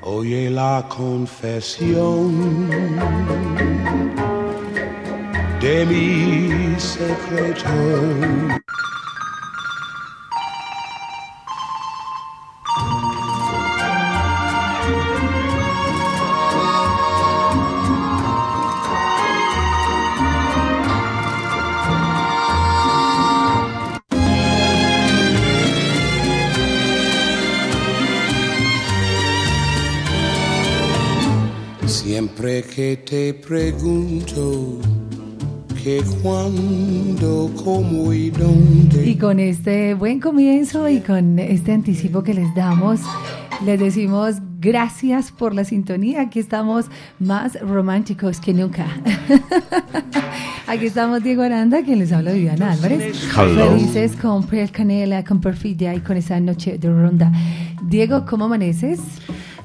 Oye la confesión de mi secreto. Que te pregunto que cuándo, cómo y dónde. Y con este buen comienzo y con este anticipo que les damos, les decimos gracias por la sintonía. Aquí estamos más románticos que nunca. Aquí estamos Diego Aranda, quien les habla Viviana Álvarez. Hello. Felices con Piel Canela, con Perfidia y con esa noche de ronda. Diego, ¿cómo amaneces?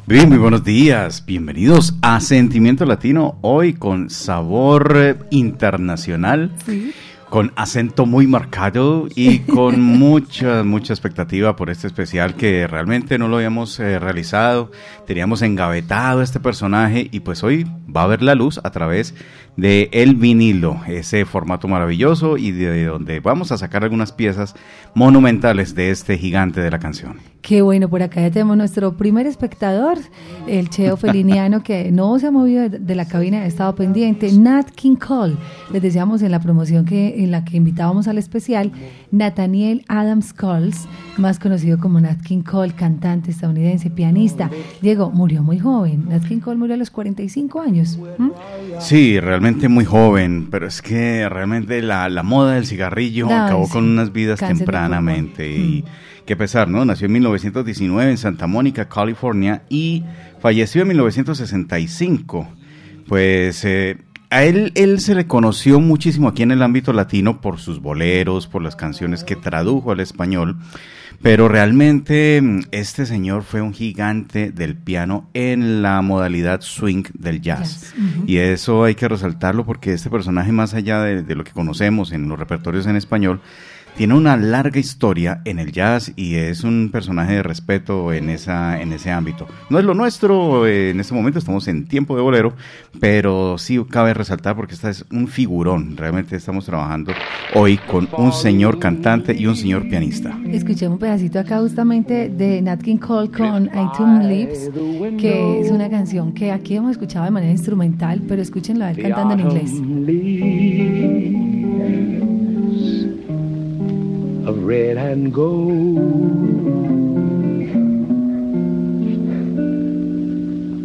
Bien, muy buenos días. Bienvenidos a Sentimiento Latino, hoy con sabor eh, internacional, Sí. Con acento muy marcado y con mucha, mucha expectativa por este especial que realmente no lo habíamos eh, realizado. Teníamos engavetado este personaje y pues hoy va a ver la luz a través de el vinilo, ese formato maravilloso y de donde vamos a sacar algunas piezas monumentales de este gigante de la canción. Qué bueno, por acá ya tenemos nuestro primer espectador, el Cheo Feliniano, que no se ha movido de, de la cabina, ha estado pendiente. Nat King Cole, les decíamos en la promoción que en la que invitábamos al especial, Nathaniel Adams Coles, más conocido como Nat King Cole, cantante estadounidense, pianista. Diego murió muy joven. Nat King Cole murió a los 45 años. ¿m? Sí, realmente muy joven, pero es que realmente la, la moda del cigarrillo Ay, acabó sí. con unas vidas Cáncer tempranamente. Y qué pesar, ¿no? Nació en 1919 en Santa Mónica, California, y falleció en 1965. Pues eh, a él, él se le conoció muchísimo aquí en el ámbito latino por sus boleros, por las canciones que tradujo al español. Pero realmente mm, este señor fue un gigante del piano en la modalidad swing del jazz. Y eso hay que resaltarlo porque este personaje, más allá de, de lo que conocemos en los repertorios en español, tiene una larga historia en el jazz y es un personaje de respeto en, esa, en ese ámbito. No es lo nuestro, eh, en este momento estamos en tiempo de bolero, pero sí cabe resaltar porque esta es un figurón. Realmente estamos trabajando hoy con un señor cantante y un señor pianista. Escuché un pedacito acá justamente de Nat King Cole con I Tune Lips, que es una canción que aquí hemos escuchado de manera instrumental, pero escúchenlo a él cantando en inglés. Of red and gold.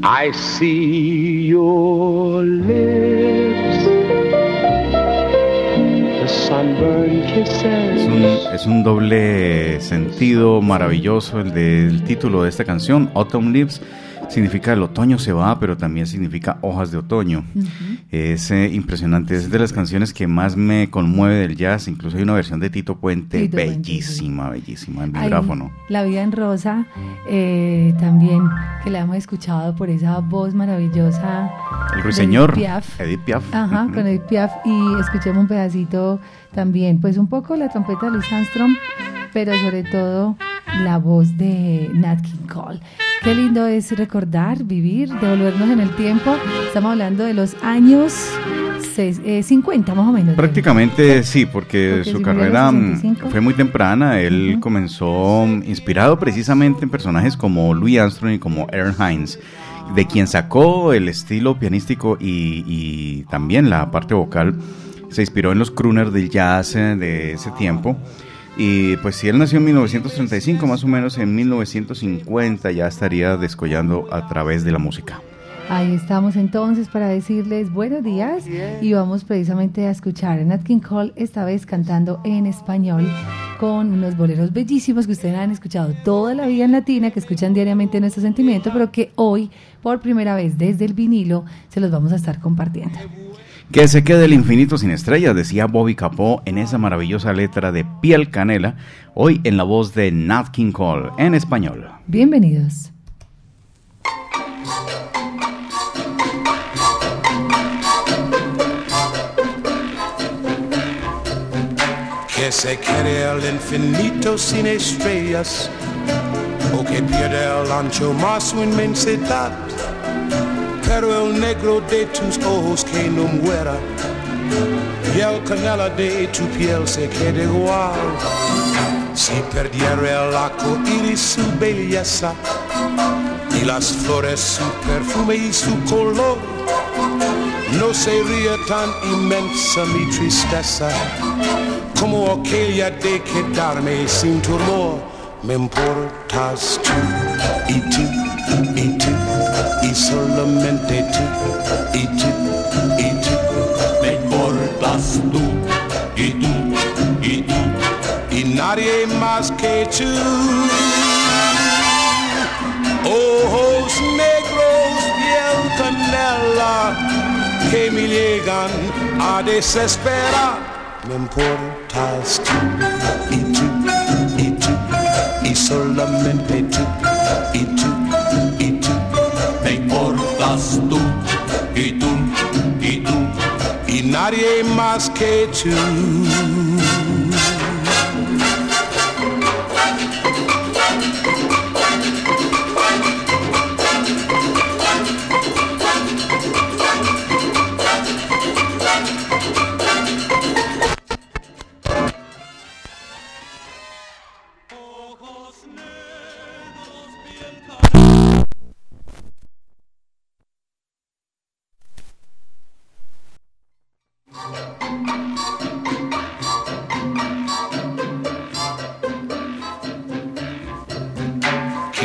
I see your lips, Es un, doble sentido maravilloso el del título de esta canción, Autumn Leaves. Significa el otoño se va, pero también significa hojas de otoño. Es eh, impresionante, es de las canciones que más me conmueve del jazz. Incluso hay una versión de Tito Puente Tito Puente, bellísima, bellísima, en vibráfono. La vida en rosa, eh, también, que la hemos escuchado por esa voz maravillosa. El ruiseñor, Piaf. Edith Piaf. Ajá, con Edith Piaf. Y escuchemos un pedacito también, pues un poco la trompeta de Louis Armstrong, pero sobre todo la voz de Nat King Cole. Qué lindo es recordar, vivir, devolvernos en el tiempo. Estamos hablando de los años seis- eh, 50 más o menos. Prácticamente sí, porque, Porque su carrera mm, 65. fue muy temprana. Él Ujú. comenzó mm, inspirado precisamente en personajes como Louis Armstrong y como Aaron Hines, de quien sacó el estilo pianístico y, y también la parte vocal. Se inspiró en los crooners del jazz eh, de ese tiempo. Y pues si él nació en 1935, más o menos en 1950 ya estaría descollando a través de la música. Ahí estamos entonces para decirles buenos días y vamos precisamente a escuchar a Nat King Cole, esta vez cantando en español con unos boleros bellísimos que ustedes han escuchado toda la vida en latina, que escuchan diariamente nuestro sentimiento, pero que hoy por primera vez desde el vinilo se los vamos a estar compartiendo. Que se quede el infinito sin estrellas, decía Bobby Capó en esa maravillosa letra de Piel Canela, hoy en la voz de Nat King Cole en español. Bienvenidos. que se quede el infinito sin estrellas o que pierde el ancho más su inmensidad. El negro de tus ojos que no muera y el canela de tu piel se quede igual. Si perdiera el arco iris su belleza y las flores su perfume y su color, no sería tan inmensa mi tristeza como aquella de quedarme sin tu amor. Me importas tú y tú y tú y solamente tú y tú y tú. Me importas tú y tú y tú y nadie más que tú. Ojos negros, piel canela que me llegan a desesperar. Me importas tú y tú y tú y solamente tú y tú importas tú y tú y tú y nadie más que tú.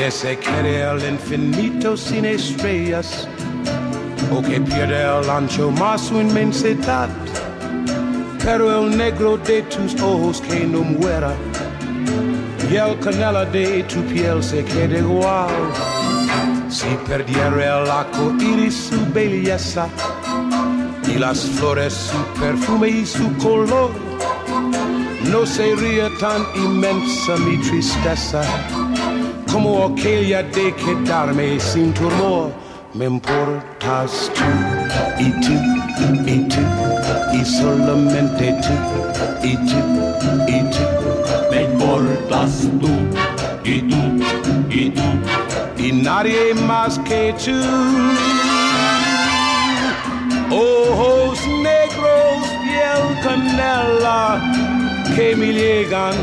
Que se el infinito sin estrellas o que pierde ancho más su inmensidad. Pero el negro de tus ojos que no muera. Y el canela de tu piel se quede igual. Si perdiera el arco iris su belleza. Y las flores su perfume y su color, no sería tan inmensa mi tristeza como aquella de quedarme sin tu amor. Me importas tú y tú y tú y solamente tú y tú y tú. Me importas tú y tú y tú y nadie más que tú. Ojos negros, piel canela que me llegan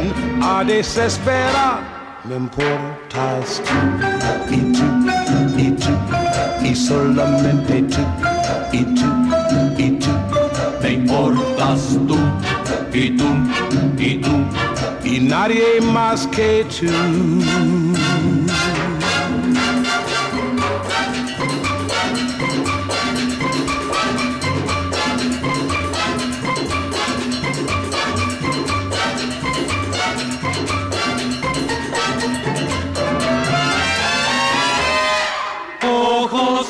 a desesperar me importas tú y tú y tú y solamente tú y tú y tú me importas tú y tú y tú nadie más que tú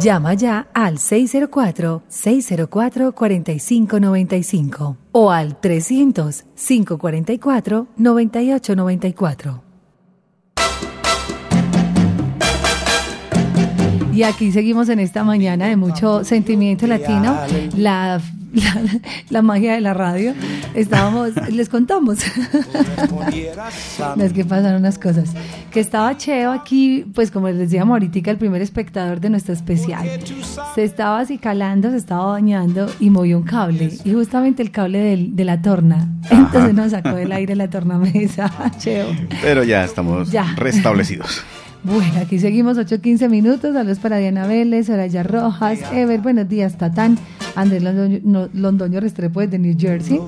Llama ya al 604-604-4595 o al 300-544-9894. Y aquí seguimos en esta mañana de mucho sentimiento latino. La la, magia de la radio. Estábamos, les contamos. es que pasan unas cosas. Que estaba Cheo aquí, pues como les decíamos ahorita, el primer espectador de nuestro especial. Se estaba así calando, se estaba bañando y movió un cable. Y justamente el cable de la torna. Entonces nos sacó del aire la tornamesa, Cheo. Pero ya estamos restablecidos. Bueno, aquí seguimos 8.15 minutos. Saludos para Diana Vélez, Soraya Rojas, Ever, buenos días, Tatán, Andrés Londoño, Restrepo desde New Jersey.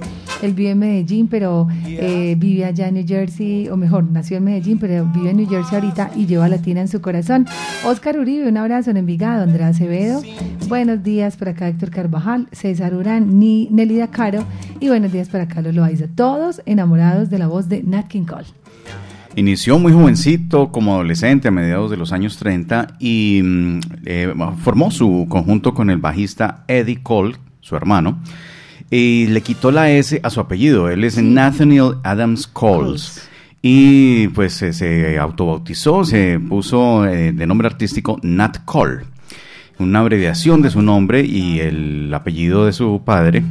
Él vive en Medellín, pero eh, vive allá en New Jersey, o mejor, nació en Medellín, pero vive en New Jersey ahorita y lleva Latina en su corazón. Oscar Uribe, un abrazo en Envigado. Andrea Acevedo, buenos días para acá Héctor Carvajal, César Urán, Ni, Nelida Caro y buenos días para Carlos Loaiza. Todos enamorados de la voz de Nat King Cole. Inició muy jovencito, como adolescente, a mediados de los años 30, y mm, eh, formó su conjunto con el bajista Eddie Cole, su hermano, y le quitó la S a su apellido. Él es Nathaniel Adams Coles. Y pues se autobautizó, se puso eh, de nombre artístico Nat Cole, una abreviación de su nombre y el apellido de su padre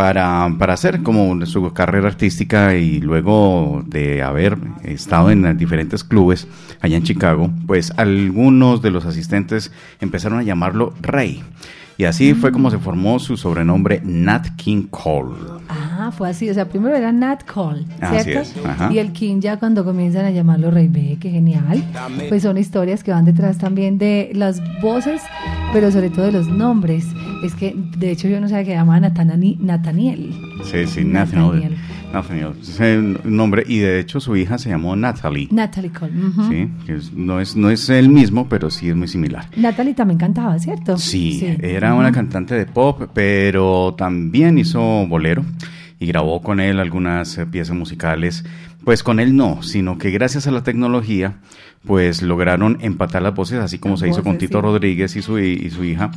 para, para hacer como su carrera artística y luego de haber estado en diferentes clubes allá en Chicago, pues algunos de los asistentes empezaron a llamarlo Rey. Y así fue como se formó su sobrenombre Nat King Cole. Ah, fue así. O sea, primero era Nat Cole, ¿cierto? Y el King ya cuando comienzan a llamarlo Rey B, qué genial. Pues son historias que van detrás también de las voces, pero sobre todo de los nombres. Es que, de hecho, yo no sabía que llamaba Nathaniel. Sí, sí, Nathaniel. Nathaniel. Es el nombre, y de hecho su hija se llamó Natalie. Natalie Cole. Sí, que no, es, no es el mismo, pero sí es muy similar. Natalie también cantaba, ¿cierto? Sí, era una cantante de pop, pero también hizo bolero y grabó con él algunas eh, piezas musicales. Pues con él no, sino que gracias a la tecnología, pues lograron empatar las voces, así como se hizo con Tito Rodríguez y su, y su hija.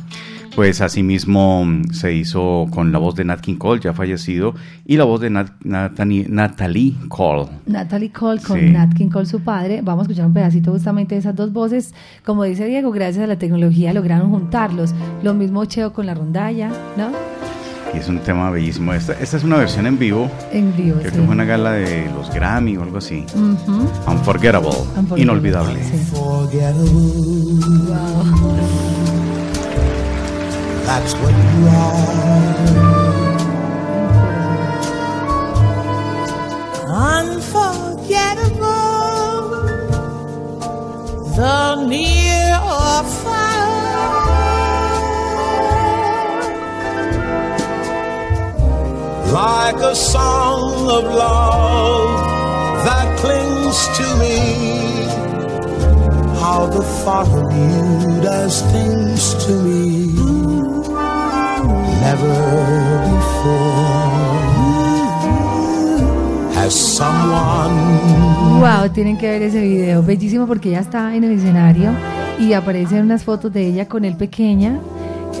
Pues asimismo se hizo con la voz de Nat King Cole, ya fallecido, y la voz de Natalie Cole. Natalie Cole con Nat King Cole, su padre. Vamos a escuchar un pedacito justamente de esas dos voces. Como dice Diego, gracias a la tecnología lograron juntarlos. Lo mismo Cheo con la rondalla, ¿no? Y es un tema bellísimo. Esta, esta es una versión en vivo. En vivo. Creo que fue una gala de los Grammy o algo así. Unforgettable. Inolvidable. Unforgettable. That's what you are. Unforgettable. The near or far. Like a song of love that clings to me. How the thought of you does things to me never before. Has someone... Wow, tienen que ver ese video, bellísimo porque ella está en el escenario y aparecen unas fotos de ella con él pequeña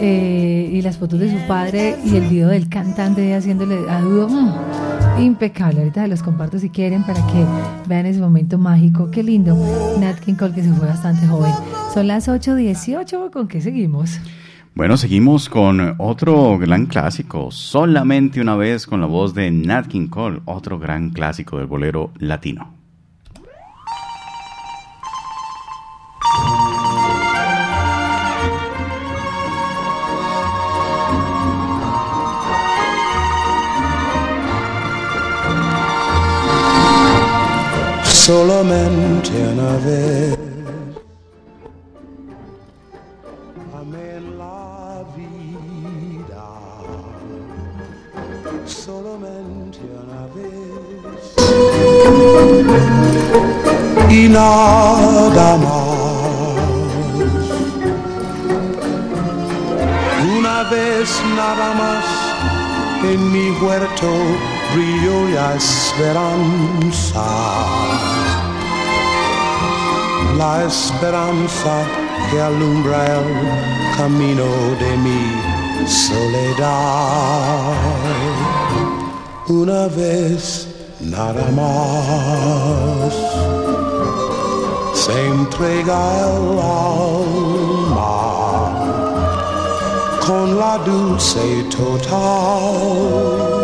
eh, y las fotos de su padre y el video del cantante haciéndole a Dudo. Mm, impecable, ahorita se los comparto si quieren para que vean ese momento mágico. Qué lindo. Nat King Cole que se fue bastante joven. Son las 8.18, ¿con qué seguimos? Bueno, seguimos con otro gran clásico, solamente una vez con la voz de Nat King Cole, otro gran clásico del bolero latino. Solamente una vez y nada más. Una vez nada más en mi huerto brilló la esperanza. La esperanza que alumbra el camino de mi soledad. Una vez nada más se entrega el alma con la dulce total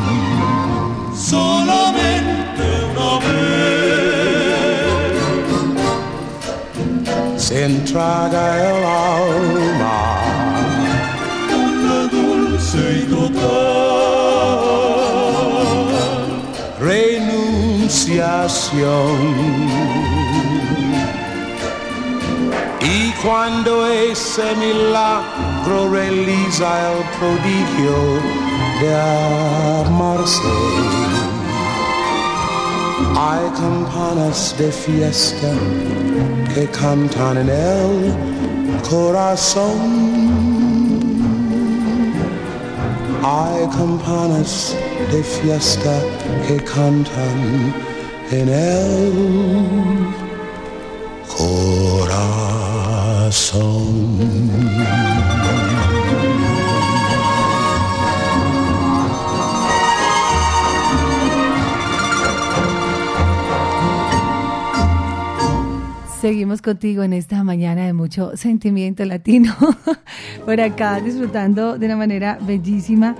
Vez se entraga el alma y total renunciación. Y cuando ese milagro realiza el prodigio de amarse, hay campanas de fiesta que cantan en el corazón. Hay campanas de fiesta que cantan en el corazón. Seguimos contigo en esta mañana de mucho sentimiento latino. por acá disfrutando de una manera bellísima.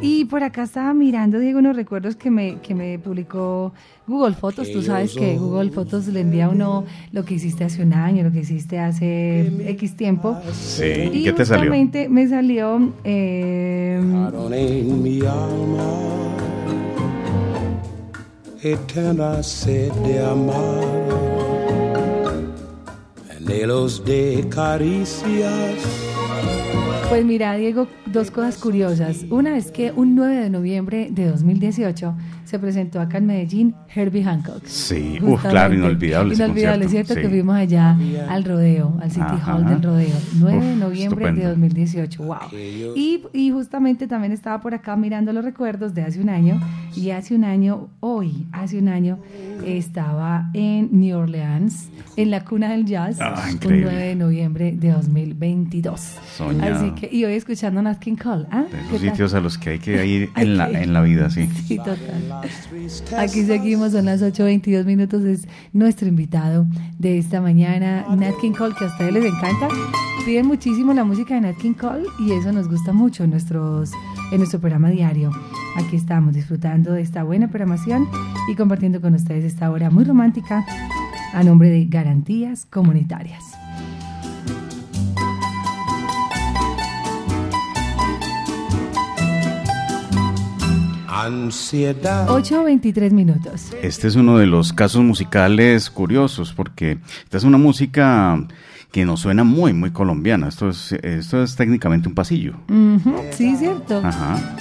Y por acá estaba mirando, Diego, unos recuerdos que me, que me publicó Google Fotos. Tú sabes que Google Fotos le envía a uno lo que hiciste hace un año, lo que hiciste hace X tiempo. Sí, ¿y qué te salió? me salió. Eh, eterna sed de amar anhelos de caricias. Pues mira, Diego, dos cosas curiosas. Una es que un 9 de noviembre de 2018 se presentó acá en Medellín Herbie Hancock. Sí, Uf, claro, inolvidable. Inolvidable, ¿cierto? Que fuimos allá al rodeo, al City Hall del rodeo. 9 de noviembre de 2018, wow. Y, y justamente también estaba por acá mirando los recuerdos de hace un año. Y hace un año, hoy, hace un año, estaba en New Orleans, en la cuna del jazz, ah, un 9 de noviembre de 2022. Soñado. Así que, y hoy escuchando Nat King Cole. ¿ah? De los sitios a los que hay que ir en, la, en la vida, sí. Sí, total. Aquí seguimos, son las 8.22 minutos, es nuestro invitado de esta mañana, Nat King Cole, que a ustedes les encanta. Piden muchísimo la música de Nat King Cole y eso nos gusta mucho en, nuestros, en nuestro programa diario. Aquí estamos disfrutando de esta buena programación y compartiendo con ustedes esta hora muy romántica a nombre de Garantías Comunitarias. Ansiedad. 8.23 minutos. Este es uno de los casos musicales curiosos porque esta es una música que nos suena muy, muy colombiana. Esto es, esto es técnicamente un pasillo. Sí, cierto. Ajá.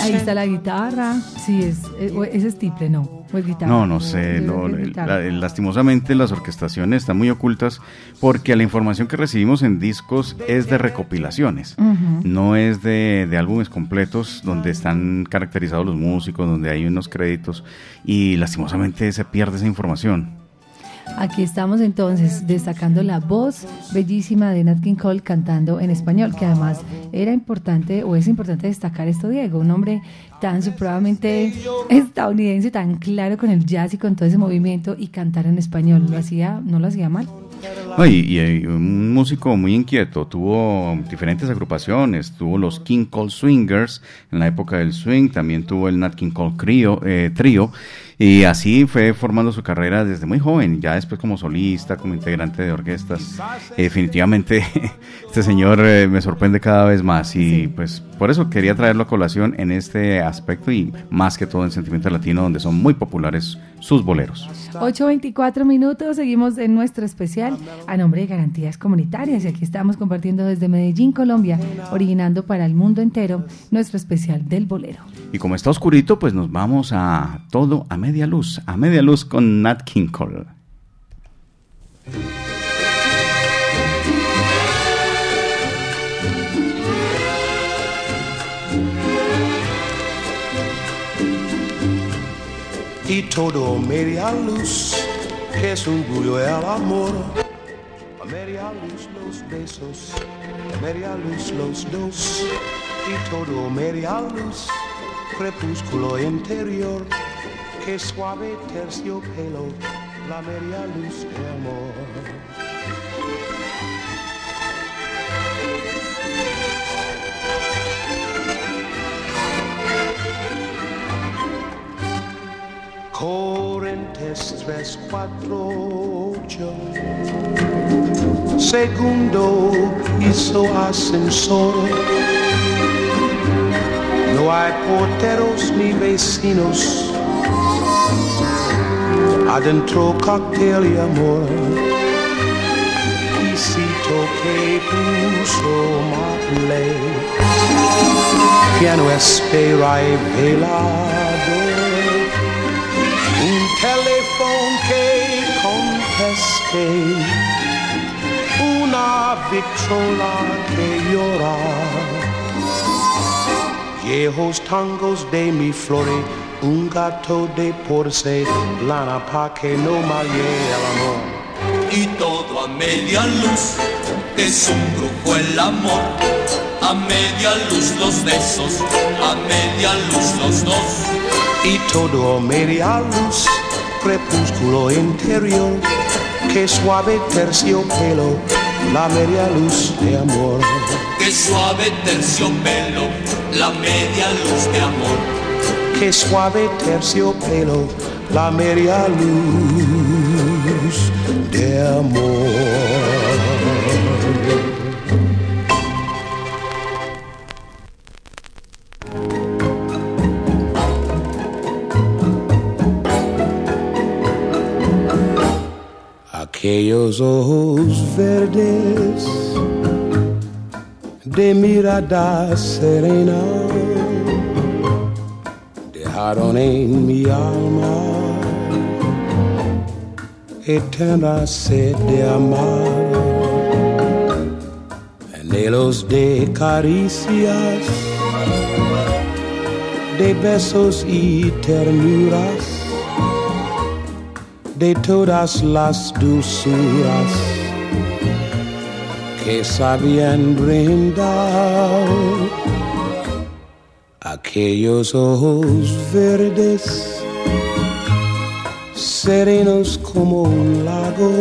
Ahí está la guitarra. Sí, es, es, es tiple, ¿no? ¿O es guitarra? No, no sé. No, lastimosamente las orquestaciones están muy ocultas porque la información que recibimos en discos es de recopilaciones. No es de, de álbumes completos donde están caracterizados los músicos, donde hay unos créditos y lastimosamente se pierde esa información. Aquí estamos entonces destacando la voz bellísima de Nat King Cole cantando en español, que además era importante o es importante destacar esto, Diego, un hombre tan supremamente estadounidense, tan claro con el jazz y con todo ese movimiento y cantar en español, lo hacía, no lo hacía mal. y, y, un músico muy inquieto, tuvo diferentes agrupaciones, tuvo los King Cole Swingers en la época del swing, también tuvo el Nat King Cole Trio, eh, trio y así fue formando su carrera desde muy joven, ya después como solista, como integrante de orquestas. definitivamente este señor eh, me sorprende cada vez más y pues por eso quería traerlo a colación en este aspecto y más que todo en Sentimiento Latino, donde son muy populares sus boleros. 8.24 minutos, seguimos en nuestro especial a nombre de Garantías Comunitarias y aquí estamos compartiendo desde Medellín, Colombia, originando para el mundo entero nuestro especial del bolero. Y como está oscurito, pues nos vamos a todo a media luz, a media luz con Nat King Cole. Y todo media luz, que es un bullo el amor. A media luz los besos, a media luz los dos, y todo media luz, crepúsculo interior, que suave terciopelo, la media luz de amor. Cuatro, ocho. Segundo hizo ascensor. No hay porteros ni vecinos. Adentro cóctel y amor. Pisito que puso Marley. Piano espera y velador. Un teléfono que conteste, una victrola que llora. Viejos tangos de mi flore, un gato de porcelana pa' que no malle el amor. y todo a media luz, es un brujo el amor. A media luz los besos, a media luz los dos. Y todo media luz, crepúsculo interior, que suave terciopelo, la media luz de amor. Que suave terciopelo, la media luz de amor. Que suave terciopelo, la media luz de amor. Aquellos ojos verdes de mirada serena dejaron en mi alma eterna sed de amar, anhelos de caricias, de besos y ternuras de todas las dulzuras que sabían brindar aquellos ojos verdes serenos como un lago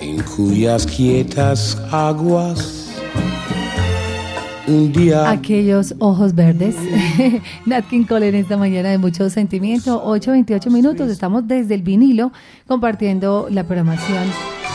en cuyas quietas aguas un día Aquellos ojos verdes. Nat King Cole en esta mañana de mucho sentimiento. 8.28 minutos. Estamos desde el vinilo compartiendo la programación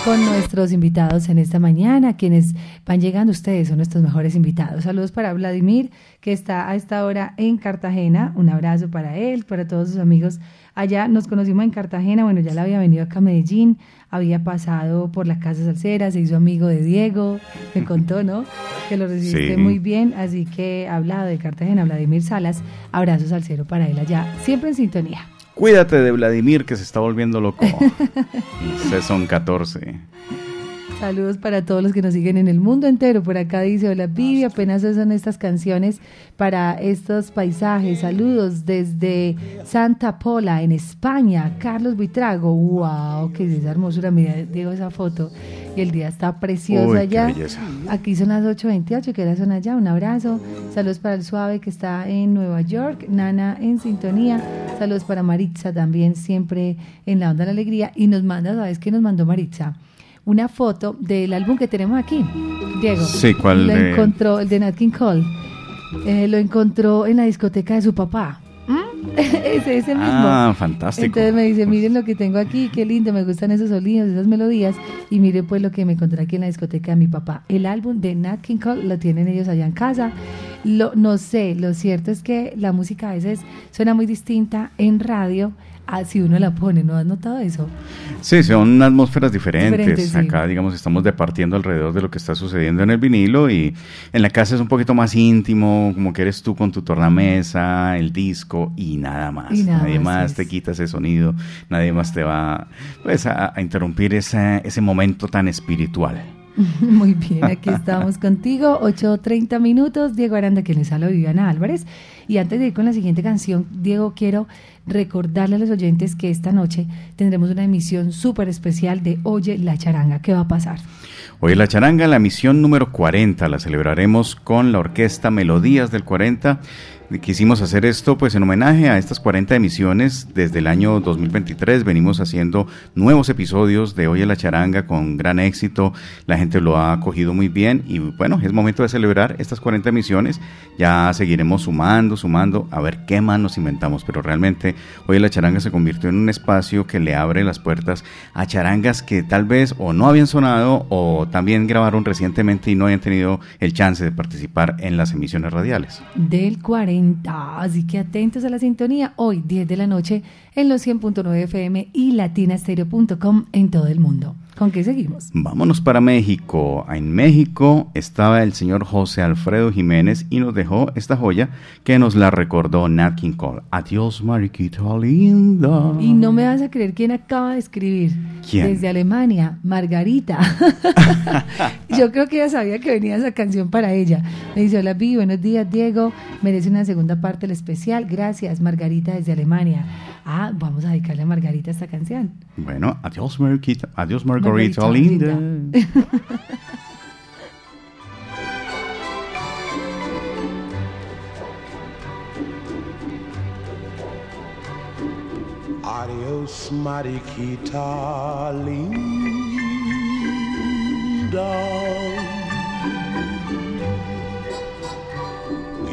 con nuestros invitados en esta mañana. Quienes van llegando, ustedes son nuestros mejores invitados. Saludos para Vladimir, que está a esta hora en Cartagena. Un abrazo para él, para todos sus amigos. Allá nos conocimos en Cartagena. Bueno, ya la había venido acá a Medellín. Había pasado por la Casa Salsera, se hizo amigo de Diego. Me contó, ¿no? Que lo recibiste Sí. muy bien. Así que ha hablado de Cartagena, Vladimir Salas. Abrazos al cero para él allá. Siempre en sintonía. Cuídate de Vladimir que se está volviendo loco. son 14. Saludos para todos los que nos siguen en el mundo entero. Por acá dice, hola Vivi, apenas son estas canciones para estos paisajes. Saludos desde Santa Pola, en España. Carlos Buitrago, wow, qué es esa hermosura. Mira, Diego, esa foto. Y el día está precioso Uy, qué allá. belleza. Aquí son las 8.28, que era son allá. Un abrazo. Saludos para el Suave que está en Nueva York. Nana en sintonía. Saludos para Maritza también, siempre en la onda de la alegría. Y nos manda, ¿sabes qué nos mandó Maritza? Una foto del álbum que tenemos aquí. Diego. Sí, ¿cuál Lo de- encontró, el de Nat King Cole. Eh, lo encontró en la discoteca de su papá. ¿Mm? ese, ese mismo. Ah, fantástico. Entonces me dice, miren lo que tengo aquí, qué lindo, me gustan esos sonidos, esas melodías. Y mire pues lo que me encontré aquí en la discoteca de mi papá. El álbum de Nat King Cole lo tienen ellos allá en casa. Lo, no sé, lo cierto es que la música a veces suena muy distinta en radio a si uno la pone, ¿no has notado eso? Sí, son atmósferas diferentes. Diferentes, sí. Acá, digamos, estamos departiendo alrededor de lo que está sucediendo en el vinilo y en la casa es un poquito más íntimo, como que eres tú con tu tornamesa, el disco y nada más. Y nada nadie más, es. te quita ese sonido, nadie más te va pues, a, a interrumpir ese momento tan espiritual. Muy bien, aquí estamos contigo, 8.30 minutos. Diego Aranda, que les habla Viviana Álvarez. Y antes de ir con la siguiente canción, Diego, quiero recordarle a los oyentes que esta noche tendremos una emisión súper especial de Oye la Charanga. ¿Qué va a pasar? Oye la Charanga, la emisión número 40, la celebraremos con la orquesta Melodías del 40 quisimos hacer esto pues en homenaje a estas 40 emisiones desde el año 2023 venimos haciendo nuevos episodios de Hoy en la Charanga con gran éxito. La gente lo ha acogido muy bien y bueno es momento de celebrar estas 40 emisiones. Ya seguiremos sumando sumando a ver qué más nos inventamos. Pero realmente Hoy en la Charanga se convirtió en un espacio que le abre las puertas a charangas que tal vez o no habían sonado o también grabaron recientemente y no habían tenido el chance de participar en las emisiones radiales. Del 40 Así que atentos a la sintonía hoy 10 de la noche en los 100.9 FM y latinastereo.com en todo el mundo. ¿Con qué seguimos? Vámonos para México. En México estaba el señor José Alfredo Jiménez y nos dejó esta joya que nos la recordó Nat King Cole. Adiós, mariquita linda. Y no me vas a creer quién acaba de escribir. ¿Quién? Desde Alemania, Margarita. Yo creo que ella sabía que venía esa canción para ella. Me dice, hola, Vi, buenos días, Diego. Merece una segunda parte del especial. Gracias, Margarita, desde Alemania. Ah, vamos a dedicarle a Margarita esta canción. Bueno, adiós, Margarita. Adiós, Margarita. Margarita linda. Adiós, mariquita linda.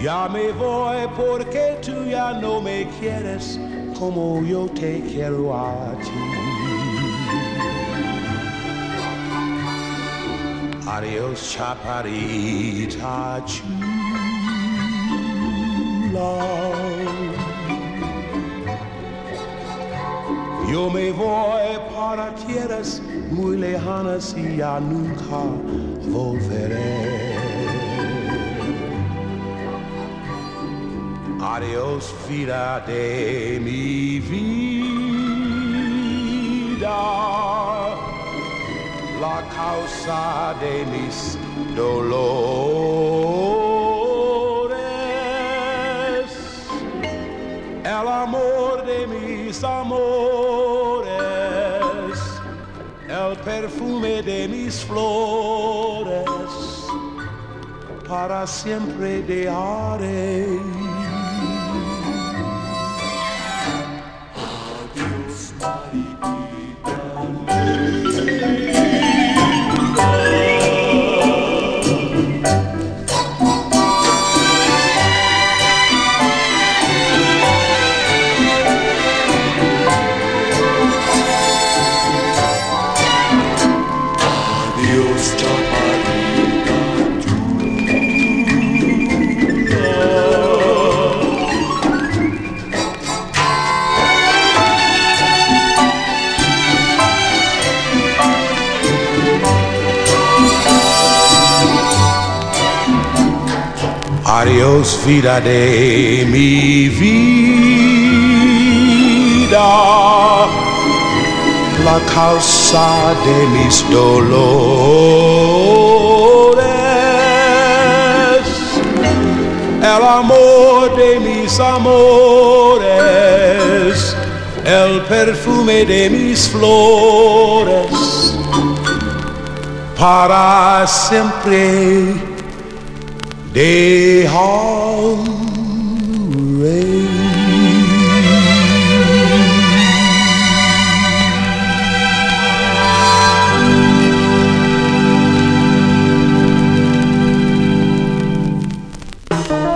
Ya me voy porque tú ya no me quieres como yo te quiero a ti. Adiós, chaparita chula. Yo me voy para tierras muy lejanas y ya nunca volveré. Adiós, vida de mi vida. La causa de mis dolores, el amor de mis amores, el perfume de mis flores, para siempre Adiós vida de mi vida, la causa de mis dolores, el amor de mis amores, el perfume de mis flores, para siempre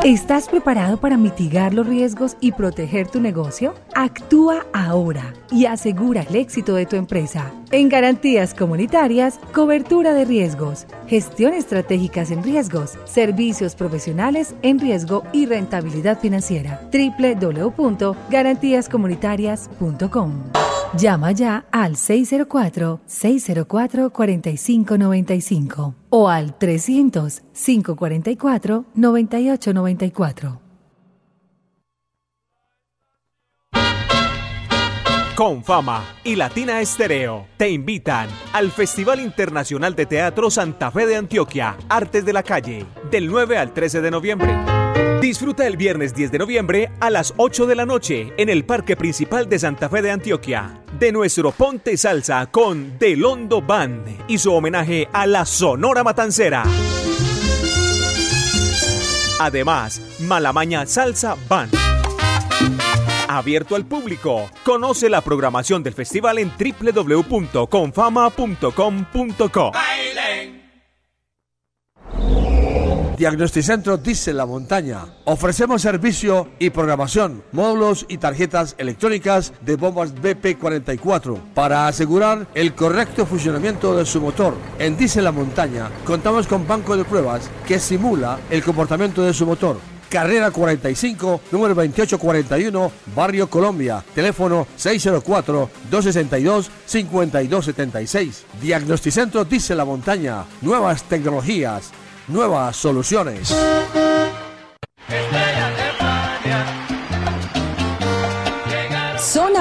¿Estás preparado para mitigar los riesgos y proteger tu negocio? Actúa ahora y asegura el éxito de tu empresa. En Garantías Comunitarias, cobertura de riesgos, gestión estratégicas en riesgos, servicios profesionales en riesgo y rentabilidad financiera. www.garantíascomunitarias.com Llama ya al 604-604-4595 o al 300-544-9894. Con Fama y Latina Estéreo te invitan al Festival Internacional de Teatro Santa Fe de Antioquia, Artes de la Calle, del 9 al 13 de noviembre. Disfruta el viernes 10 de noviembre a las 8 de la noche en el Parque Principal de Santa Fe de Antioquia de nuestro Ponte Salsa con Delondo Band y su homenaje a la Sonora Matancera. Además, Malamaña Salsa Band. Abierto al público. Conoce la programación del festival en www.confama.com.co. Diagnosticentro Dice La Montaña. Ofrecemos servicio y programación, módulos y tarjetas electrónicas de bombas BP44 para asegurar el correcto funcionamiento de su motor. En Dice La Montaña contamos con banco de pruebas que simula el comportamiento de su motor. Carrera 45, número 2841, Barrio Colombia. Teléfono 604-262-5276. Diagnosticentro Dice La Montaña. Nuevas tecnologías nuevas soluciones.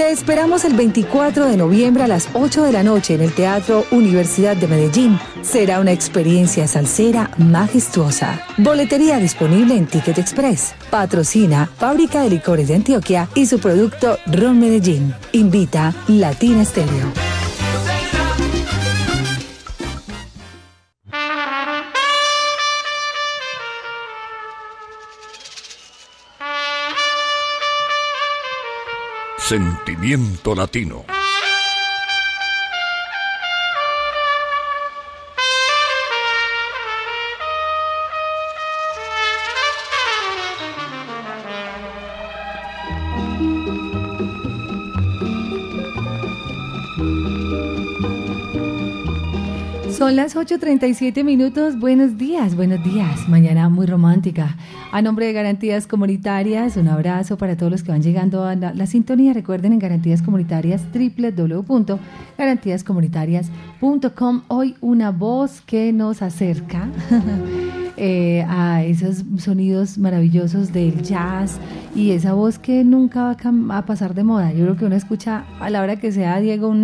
Te esperamos el 24 de noviembre a las 8 de la noche en el Teatro Universidad de Medellín. Será una experiencia salsera majestuosa. Boletería disponible en Ticket Express. Patrocina Fábrica de Licores de Antioquia y su producto Ron Medellín. Invita Latina Stereo. Sentimiento Latino. Son las 8.37 minutos. Buenos días, buenos días. Mañana muy romántica. A nombre de Garantías Comunitarias, un abrazo para todos los que van llegando a la, sintonía. Recuerden en Garantías Comunitarias, www.garantíascomunitarias.com. Hoy una voz que nos acerca eh, a esos sonidos maravillosos del jazz y esa voz que nunca va a, pasar de moda. Yo creo que uno escucha a la hora que sea Diego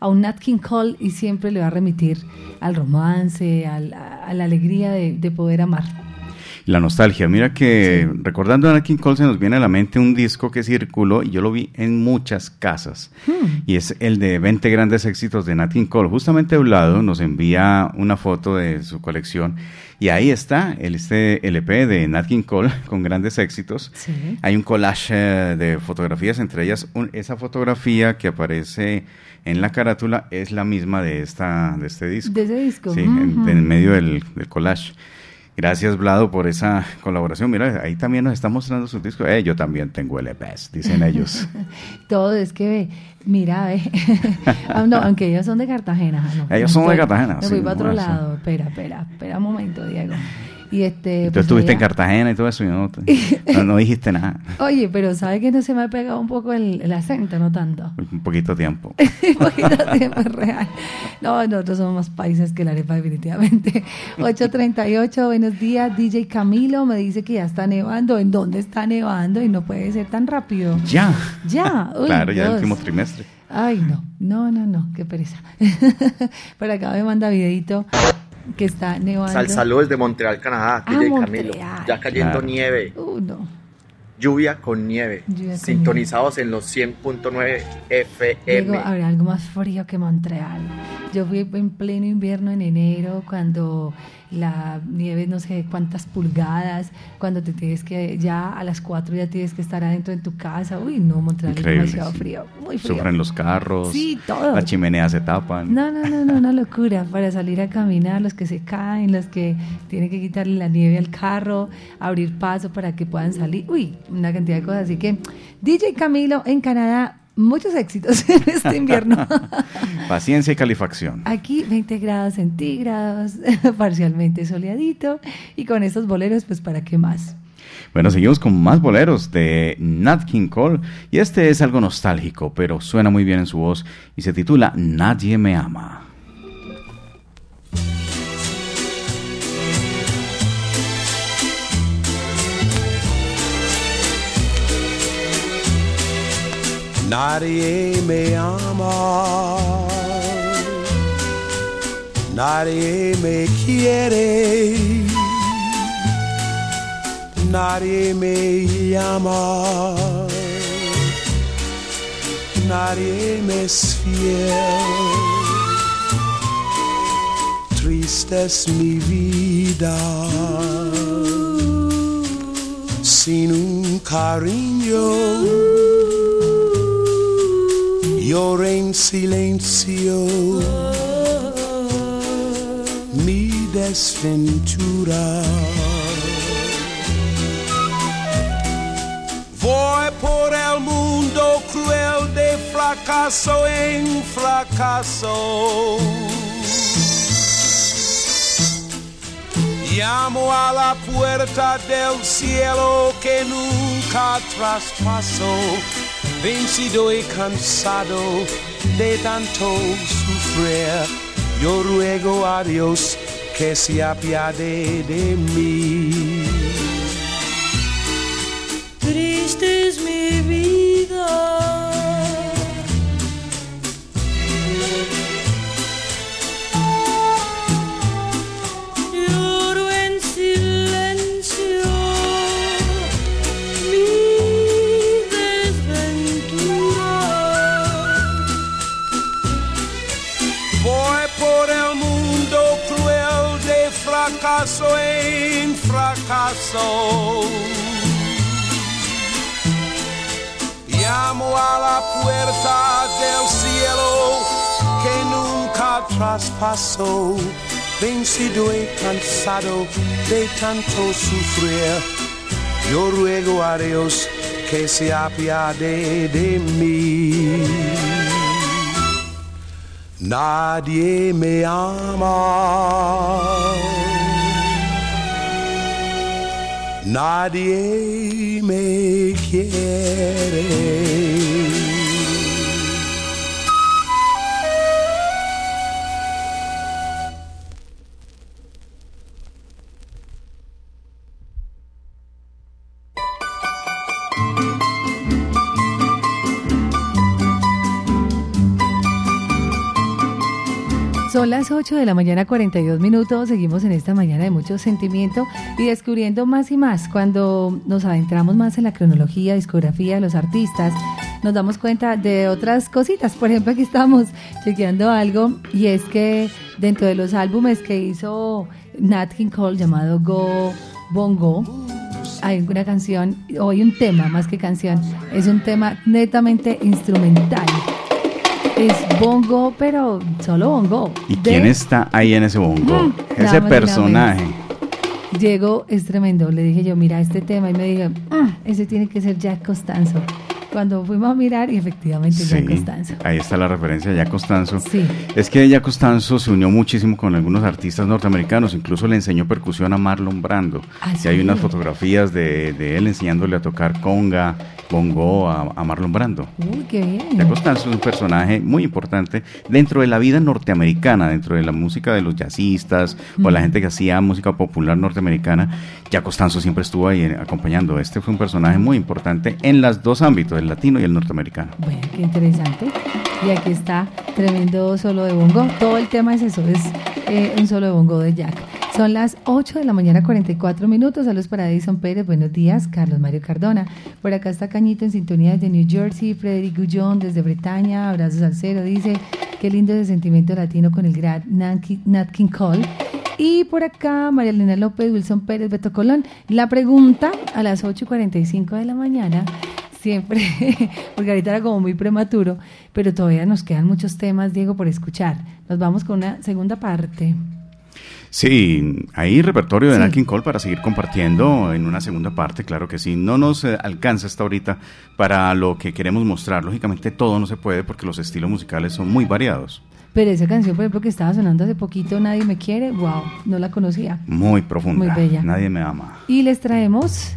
a un Nat King Cole y siempre le va a remitir al romance, a, la alegría de poder amar. La nostalgia. Mira que recordando a Nat King Cole se nos viene a la mente un disco que circuló y yo lo vi en muchas casas. Y es el de 20 grandes éxitos de Nat King Cole. Justamente a un lado nos envía una foto de su colección y ahí está el, este LP de Nat King Cole con grandes éxitos. Sí. Hay un collage eh, de fotografías, entre ellas un- esa fotografía que aparece en la carátula es la misma de, esta, de este disco. De ese disco. Sí, en, en medio del, del collage. Gracias, Vlado, por esa colaboración. Mira, ahí también nos está mostrando su disco. Eh, yo también tengo LPs, dicen ellos. Todo es que ve, mira, ve. Ah, no, aunque ellos son de Cartagena. no, Ellos no son de Cartagena, Me sí, fui para otro bueno, lado. Espera, espera, espera un momento, Diego. Y este. Tú pues, estuviste en Cartagena y todo eso y no, no, no dijiste nada. Oye, pero ¿sabe que no se me ha pegado un poco el, el acento? No tanto. Un poquito tiempo. Un poquito tiempo es real. No, nosotros somos más países que la arepa, definitivamente. 8.38, buenos días. DJ Camilo me dice que ya está nevando. ¿En dónde está nevando? Y no puede ser tan rápido. Ya. Ya. uy, claro, ya el último trimestre. Ay, no, no, no, no, qué pereza. Pero acá me manda videito que está nevando. Sal saludos de Montreal, Canadá, Ah, DJ Montreal. Camilo. Ya cayendo Claro. nieve, Uh, no. lluvia con nieve. Lluvia con Sintonizados en los 100.9 FM. Digo, habrá algo más frío que Montreal. Yo fui en pleno invierno en enero, cuando la nieve no sé cuántas pulgadas, cuando te tienes que, ya a las 4 ya tienes que estar adentro en tu casa. Uy, no, Montreal es demasiado sí. frío, muy frío. Sufren los carros. Sí, todo. Las chimeneas se tapan. No, no, no, no, una locura para salir a caminar, los que se caen, los que tienen que quitarle la nieve al carro, abrir paso para que puedan salir. Uy, una cantidad de cosas. Así que DJ Camilo en Canadá, muchos éxitos en este invierno. Paciencia y calefacción. Aquí 20 grados centígrados, parcialmente soleadito y con estos boleros, pues para qué más. Bueno, seguimos con más boleros de Nat King Cole y este es algo nostálgico, pero suena muy bien en su voz y se titula Nadie me ama. Nadie me ama, nadie me quiere, nadie me llama, nadie me es fiel. Triste es mi vida. Sin un cariño lloro en silencio mi desventura. Voy por el mundo cruel de fracaso en fracaso. Llamo a la puerta del cielo que nunca traspaso vencido y cansado de tanto sufrir, yo ruego a Dios que se apiade de mí. Triste es mi vida. En fracaso. Llamo a la puerta del cielo que nunca traspaso, vencido y cansado de tanto sufrir. Yo ruego a Dios que se apiade de mí. Nadie me ama. Nadie me quiere. 8 de la mañana 42 minutos, seguimos en esta mañana de mucho sentimiento y descubriendo más y más. Cuando nos adentramos más en la cronología, discografía de los artistas, nos damos cuenta de otras cositas. Por ejemplo, aquí estamos chequeando algo y es que dentro de los álbumes que hizo Nat King Cole llamado Go Bongo, hay una canción, o hay un tema más que canción, es un tema netamente instrumental. Es bongo, pero solo bongo. ¿Y De quién está ahí en ese bongo? Mm, ese personaje. Diego es tremendo. Le dije yo, mira este tema y me dije, "Ah, ese tiene que ser Jack Costanzo. Cuando fuimos a mirar y efectivamente Jack Costanzo. ahí está la referencia de Jack Costanzo. Sí. Es que Jack Costanzo se unió muchísimo con algunos artistas norteamericanos, incluso le enseñó percusión a Marlon Brando. ¿Ah, y hay sí? unas fotografías de, de él enseñándole a tocar conga, bongo a, a Marlon Brando. Uy, qué bien. Jack Costanzo es un personaje muy importante dentro de la vida norteamericana, dentro de la música de los jazzistas o la gente que hacía música popular norteamericana. Jack Costanzo siempre estuvo ahí eh, acompañando. Este fue un personaje muy importante en los dos ámbitos, el latino y el norteamericano. Bueno, qué interesante. Y aquí está tremendo solo de bongo. Todo el tema es eso, es eh, un solo de bongo de Jack. Son las 8 de la mañana, 44 minutos. Saludos para Edison Pérez. Buenos días, Carlos Mario Cardona. Por acá está Cañito en sintonía desde New Jersey. Frederick Gullón desde Bretaña. Abrazos al cero. Dice, qué lindo ese sentimiento latino con el gran Nat Cole. Y por acá, María Elena López, Wilson Pérez, Beto Colón. La pregunta a las 8 y 45 de la mañana siempre, porque ahorita era como muy prematuro, pero todavía nos quedan muchos temas, Diego, por escuchar. Nos vamos con una segunda parte. Sí, hay repertorio de Sí. Nat King Cole para seguir compartiendo en una segunda parte, claro que sí. No nos eh, alcanza hasta ahorita para lo que queremos mostrar. Lógicamente todo no se puede porque los estilos musicales son muy variados, Pero esa canción, por ejemplo, que estaba sonando hace poquito, Nadie me quiere, wow, no la conocía. muy profunda. Muy bella. Nadie me ama. Y les traemos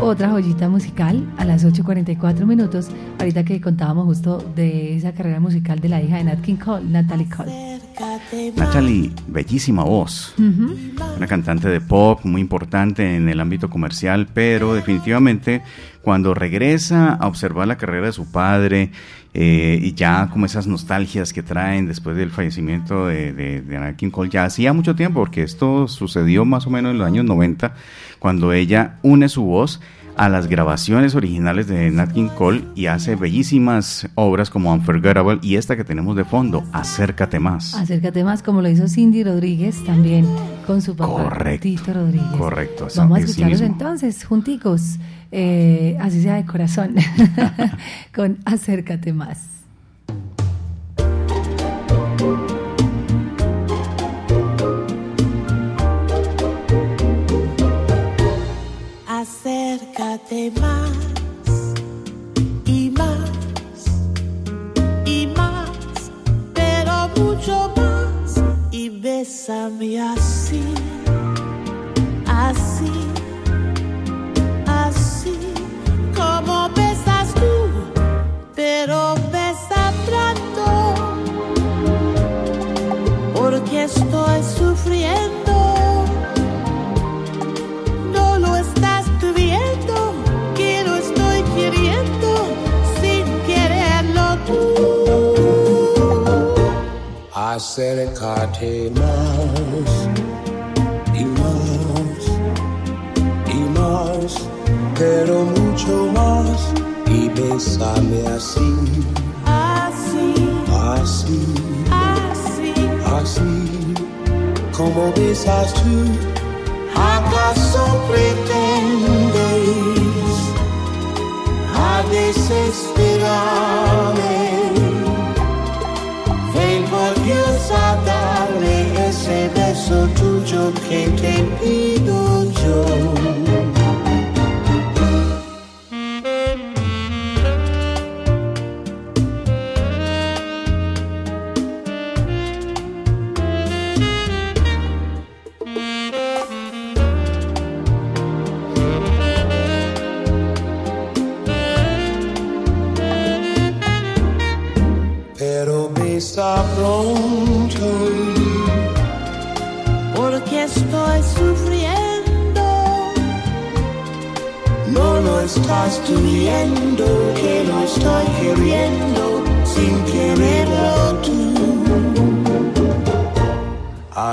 otra joyita musical a las 8.44 minutos, ahorita que contábamos justo de esa carrera musical de la hija de Nat King Cole, Natalie Cole. Natalie, bellísima voz. Una cantante de pop muy importante en el ámbito comercial, pero definitivamente cuando regresa a observar la carrera de su padre eh, y ya como esas nostalgias que traen después del fallecimiento de, de, de King Cole, ya hacía mucho tiempo, porque esto sucedió más o menos en los años 90, cuando ella une su voz a las grabaciones originales de Nat King Cole y hace bellísimas obras como Unforgettable y esta que tenemos de fondo, Acércate más. Acércate más, como lo hizo Cindy Rodríguez también con su papá, Correcto, Tito Rodríguez. correcto, así- Vamos a escucharlos entonces, junticos, eh, así sea de corazón, con Acércate más. Acércate más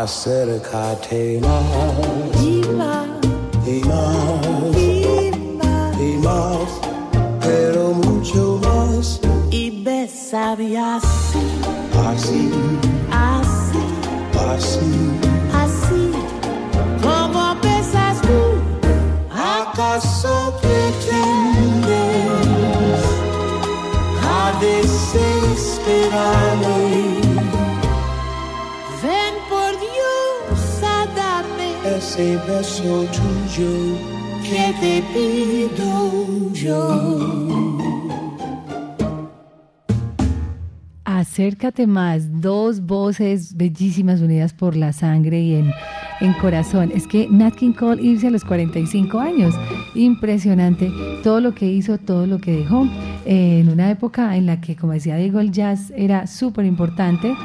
Acércate más Y más, y Acércate más, dos voces bellísimas unidas por la sangre y en, en corazón. Es que Nat King Cole irse a los 45 años, impresionante todo lo que hizo, todo lo que dejó, eh, en una época en la que, como decía Diego, el jazz era súper importante.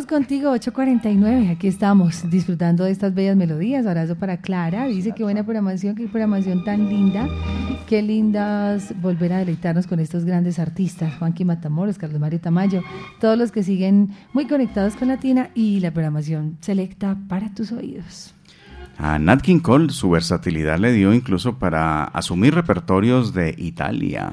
Seguimos contigo, 8.49. Aquí estamos disfrutando de estas bellas melodías. Abrazo para Clara. Dice que buena programación, qué programación tan linda. Qué lindas volver a deleitarnos con estos grandes artistas. Juanqui Matamoros, Carlos Mario Tamayo, todos los que siguen muy conectados con Latina y la programación selecta para tus oídos. A Nat King Cole su versatilidad le dio incluso para asumir repertorios de Italia.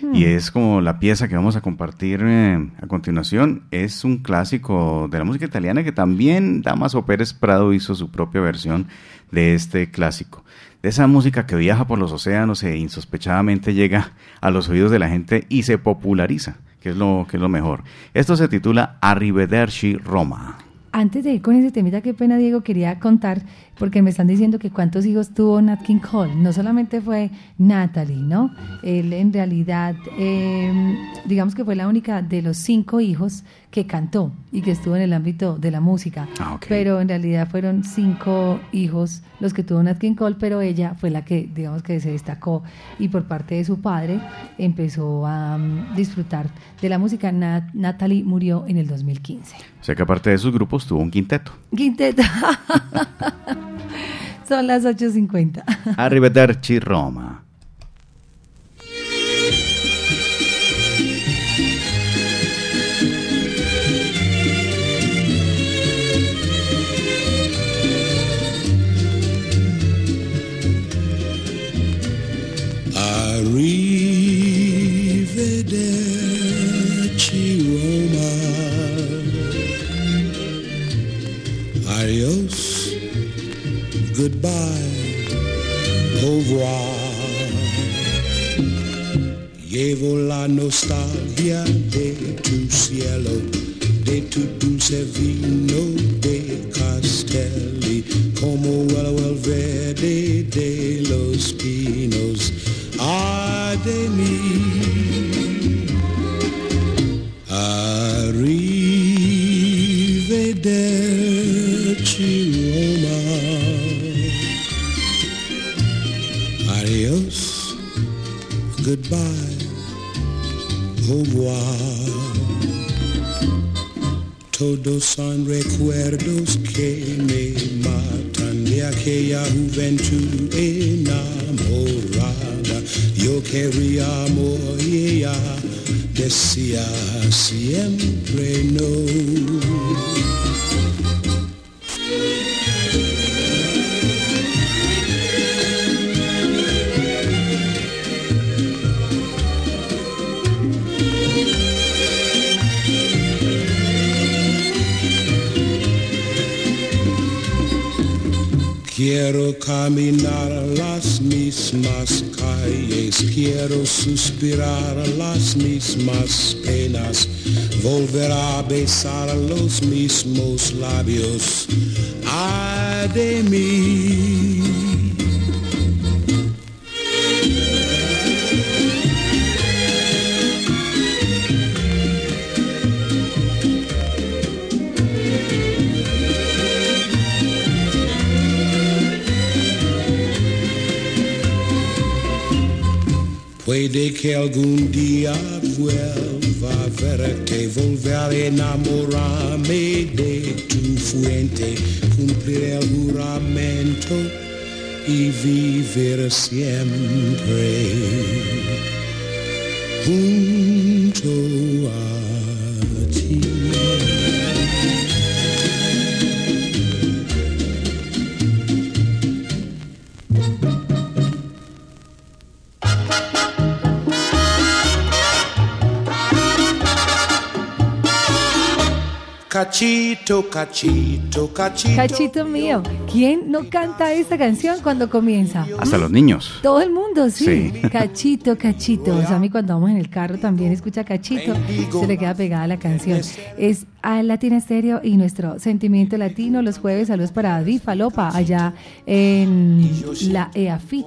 Y Hmm. es como la pieza que vamos a compartir eh, a continuación. Es un clásico de la música italiana que también Damaso Pérez Prado hizo su propia versión de este clásico. De esa música que viaja por los océanos e insospechadamente llega a los oídos de la gente y se populariza, que es lo, que es lo mejor. Esto se titula Arrivederci Roma. Antes de ir con ese temita, qué pena, Diego, quería contar, porque me están diciendo que cuántos hijos tuvo Nat King Cole. No solamente fue Natalie, ¿no? Él en realidad, eh, digamos que fue la única de los cinco hijos que cantó y que estuvo en el ámbito de la música. Ah, ok. Pero en realidad fueron cinco hijos los que tuvo Nat King Cole, pero ella fue la que, digamos que se destacó y por parte de su padre empezó a mm, disfrutar de la música. Nat- Natalie murió en el 2015. O sea que aparte de sus grupos tuvo un quinteto. Quinteto. Son las 8.50. Arrivederci Roma. Arrivederci goodbye, au revoir. Llevo la nostalgia de tu cielo, de tu dulce vino de castelli, como el, el verde de los pinos. Ay de mí. Arrivederci goodbye, au revoir. Todos son recuerdos que me matan de aquella juventud enamorada. Yo quería amor y ella decía siempre no. Quiero caminar las mismas calles, quiero suspirar las mismas penas, volver a besar los mismos labios. Ay de mí. Puede que algún día vuelva a verte, volver a enamorarme de tu fuente, cumplir el juramento y vivir siempre. Junto Cachito, cachito, cachito. Cachito mío, ¿quién no canta esta canción cuando comienza? Hasta los niños. Todo el mundo, sí. Sí. Cachito, cachito. O sea, a mí cuando vamos en el carro también escucha cachito, se le queda pegada la canción. Es a Latina Estéreo y nuestro sentimiento latino los jueves. Saludos para David Falopa, allá en la EAFIT.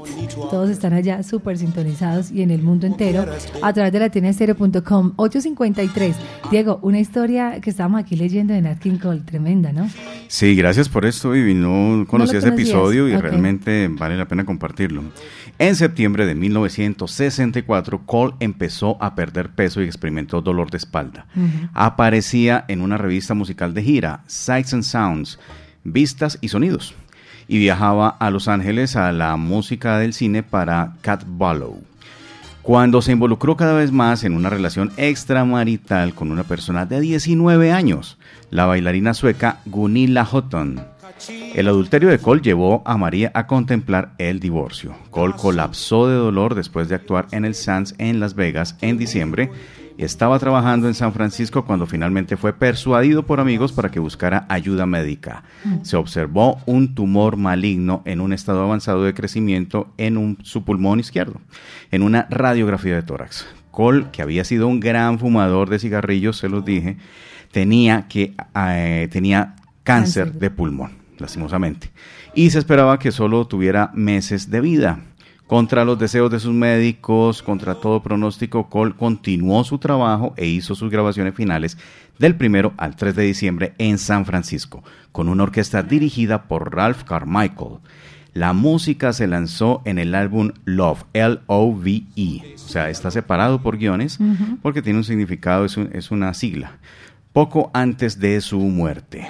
Todos están allá súper sintonizados y en el mundo entero a través de latinaestereo.com. 853. Diego, una historia que estábamos aquí leyendo de Nat King Cole, tremenda, ¿no? Sí, gracias por esto, Vivi. No conocía ese conocías, episodio y realmente vale la pena compartirlo. En septiembre de 1964, Cole empezó a perder peso y experimentó dolor de espalda. Aparecía en una revista musical de gira, Sights and Sounds, Vistas y Sonidos, y viajaba a Los Ángeles a la música del cine para Cat Ballow. Cuando se involucró cada vez más en una relación extramarital con una persona de 19 años, la bailarina sueca Gunilla Houghton, El adulterio de Cole llevó a María a contemplar el divorcio. Cole colapsó de dolor después de actuar en el Sands en Las Vegas en diciembre estaba trabajando en San Francisco cuando finalmente fue persuadido por amigos para que buscara ayuda médica. Se observó un tumor maligno en un estado avanzado de crecimiento en un- su pulmón izquierdo, en una radiografía de tórax. Cole, que había sido un gran fumador de cigarrillos, se los dije, tenía, que, eh, tenía cáncer Cáncer. de pulmón, lastimosamente. Y se esperaba que solo tuviera meses de vida. Contra los deseos de sus médicos, contra todo pronóstico, Cole continuó su trabajo e hizo sus grabaciones finales del primero al 3 de diciembre en San Francisco, con una orquesta dirigida por Ralph Carmichael. La música se lanzó en el álbum Love, L-O-V-E, o sea, está separado por guiones porque tiene un significado, es, un- es una sigla. Poco antes de su muerte.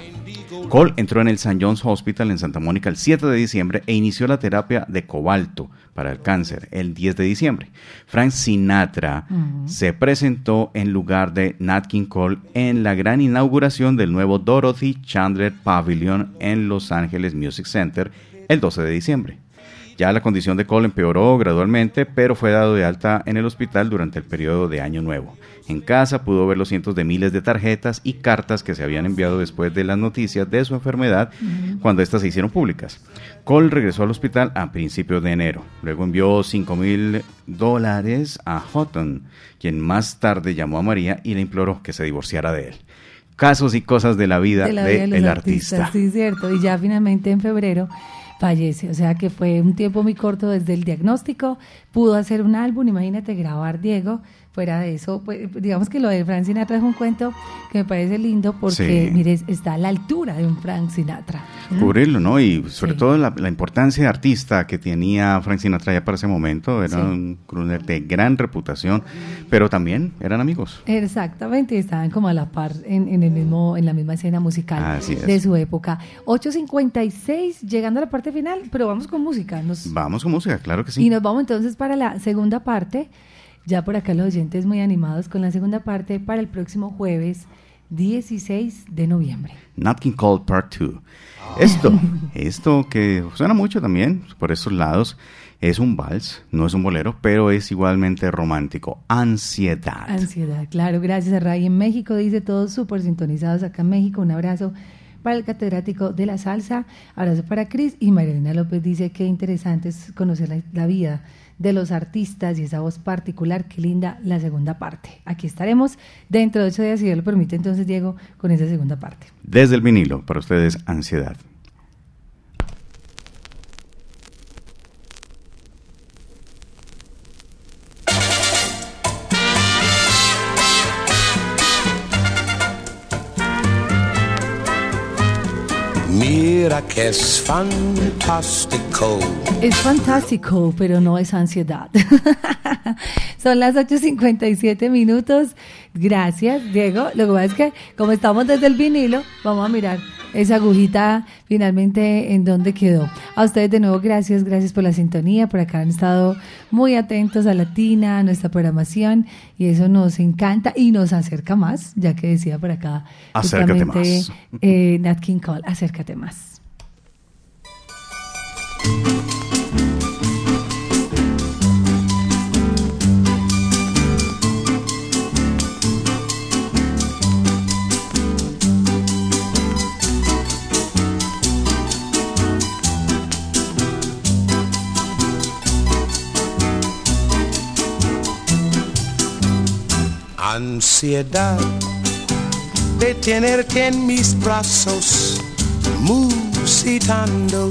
Cole entró en el St. John's Hospital en Santa Mónica el 7 de diciembre e inició la terapia de cobalto para el cáncer el 10 de diciembre. Frank Sinatra se presentó en lugar de Nat King Cole en la gran inauguración del nuevo Dorothy Chandler Pavilion en Los Angeles Music Center el 12 de diciembre. Ya la condición de Cole empeoró gradualmente, pero fue dado de alta en el hospital durante el periodo de Año Nuevo. En casa pudo ver los cientos de miles de tarjetas y cartas que se habían enviado después de las noticias de su enfermedad cuando éstas se hicieron públicas. Cole regresó al hospital a principios de enero. Luego envió 5 mil dólares a Houghton, quien más tarde llamó a María y le imploró que se divorciara de él. Casos y cosas de la vida de del de artista. artistas, sí, cierto. Y ya finalmente en febrero fallece, o sea que fue un tiempo muy corto desde el diagnóstico, pudo hacer un álbum, imagínate grabar Diego, fuera de eso, pues, digamos que lo de Frank Sinatra es un cuento que me parece lindo porque, Sí. mire, está a la altura de un Frank Sinatra. Cubrirlo, ¿no? Y sobre Sí. todo la, la importancia de artista que tenía Frank Sinatra ya para ese momento, era Sí. un crooner de gran reputación, pero también eran amigos. Exactamente, estaban como a la par en, en el mismo, en la misma escena musical Así es. de su época. 8.56, llegando a la parte final, pero vamos con música. Nos, Vamos con música, claro que sí. Y nos vamos entonces para la segunda parte. Ya por acá los oyentes muy animados con la segunda parte para el próximo jueves 16 de noviembre. Nat King Cole Part 2. Esto, esto que suena mucho también por estos lados, es un vals, no es un bolero, pero es igualmente romántico. Ansiedad. Ansiedad, claro, gracias a Ray en México, dice todos súper sintonizados acá en México. Un abrazo para el catedrático de la salsa, abrazo para Cris y Marilena López dice que interesante es conocer la, la vida de los artistas y esa voz particular, qué linda la segunda parte. Aquí estaremos dentro de ocho días, si Dios lo permite, entonces Diego, con esa segunda parte. Desde el vinilo, para ustedes, Ansiedad. Que es fantástico. Es fantástico, pero no es ansiedad. Son las 8.57 minutos. Gracias, Diego. Lo que pasa es que como estamos desde el vinilo, vamos a mirar esa agujita finalmente en dónde quedó. A ustedes de nuevo, gracias, gracias por la sintonía. Por acá han estado muy atentos a Latina, a nuestra programación, y eso nos encanta y nos acerca más, ya que decía por acá Acércate justamente, más. eh, Nat King Cole, acércate más. Ansiedad de tenerte en mis brazos, musitando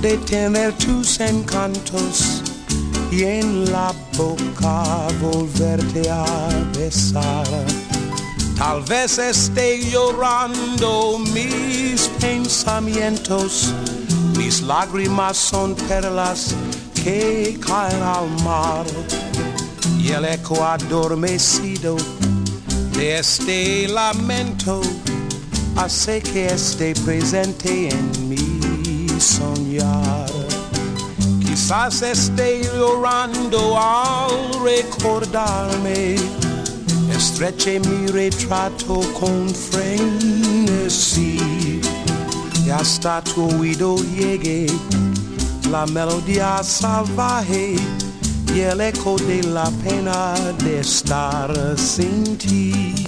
de tener tus encantos y en la boca volverte a besar. Tal vez esté llorando mis pensamientos Mis lágrimas son perlas que caen al mar y el eco adormecido de este lamento hace que esté presente en mi soñar. Quizás esté llorando al recordarme, estreche mi retrato con frenesí y hasta tu oído llegue la melodía salvaje y el eco de la pena de estar sin ti.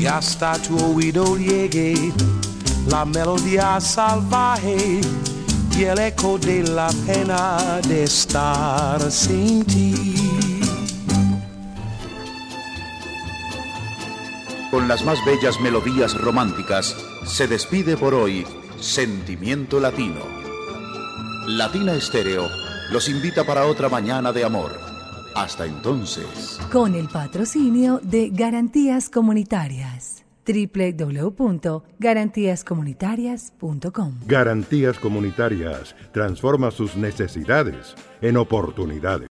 y hasta tu oído llegue la melodía salvaje y el eco de la pena de estar sin ti. Con las más bellas melodías románticas, se despide por hoy Sentimiento Latino. Latina Estéreo los invita para otra mañana de amor. Hasta entonces. Con el patrocinio de Garantías Comunitarias www.garantíascomunitarias.com Garantías Comunitarias transforma sus necesidades en oportunidades.